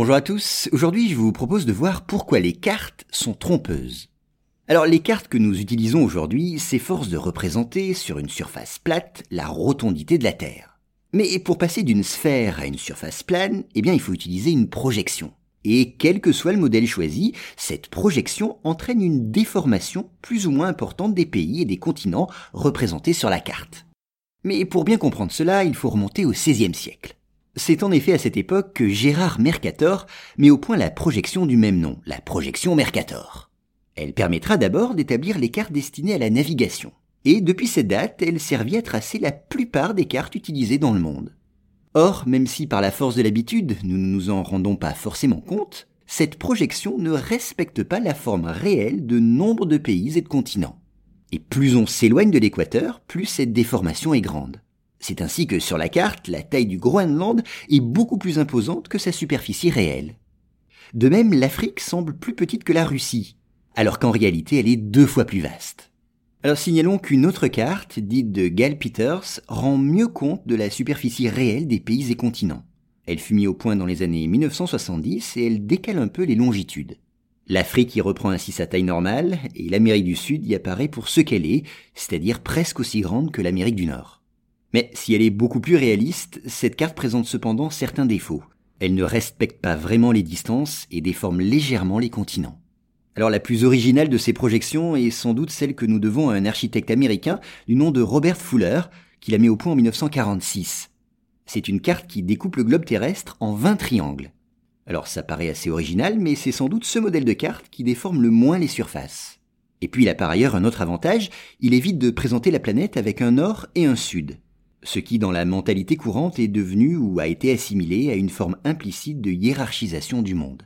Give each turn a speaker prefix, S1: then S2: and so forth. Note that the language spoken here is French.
S1: Bonjour à tous, aujourd'hui je vous propose de voir pourquoi les cartes sont trompeuses. Alors les cartes que nous utilisons aujourd'hui s'efforcent de représenter sur une surface plate la rotondité de la Terre. Mais pour passer d'une sphère à une surface plane, eh bien il faut utiliser une projection. Et quel que soit le modèle choisi, cette projection entraîne une déformation plus ou moins importante des pays et des continents représentés sur la carte. Mais pour bien comprendre cela, il faut remonter au XVIe siècle. C'est en effet à cette époque que Gérard Mercator met au point la projection du même nom, la projection Mercator. Elle permettra d'abord d'établir les cartes destinées à la navigation. Et depuis cette date, elle servit à tracer la plupart des cartes utilisées dans le monde. Or, même si par la force de l'habitude, nous ne nous en rendons pas forcément compte, cette projection ne respecte pas la forme réelle de nombre de pays et de continents. Et plus on s'éloigne de l'équateur, plus cette déformation est grande. C'est ainsi que sur la carte, la taille du Groenland est beaucoup plus imposante que sa superficie réelle. De même, l'Afrique semble plus petite que la Russie, alors qu'en réalité elle est deux fois plus vaste. Alors signalons qu'une autre carte, dite de Gale Peters, rend mieux compte de la superficie réelle des pays et continents. Elle fut mise au point dans les années 1970 et elle décale un peu les longitudes. L'Afrique y reprend ainsi sa taille normale et l'Amérique du Sud y apparaît pour ce qu'elle est, c'est-à-dire presque aussi grande que l'Amérique du Nord. Mais si elle est beaucoup plus réaliste, cette carte présente cependant certains défauts. Elle ne respecte pas vraiment les distances et déforme légèrement les continents. Alors la plus originale de ces projections est sans doute celle que nous devons à un architecte américain du nom de Robert Fuller, qui l'a mis au point en 1946. C'est une carte qui découpe le globe terrestre en 20 triangles. Alors ça paraît assez original, mais c'est sans doute ce modèle de carte qui déforme le moins les surfaces. Et puis il a par ailleurs un autre avantage, il évite de présenter la planète avec un nord et un sud ce qui dans la mentalité courante est devenu ou a été assimilé à une forme implicite de hiérarchisation du monde.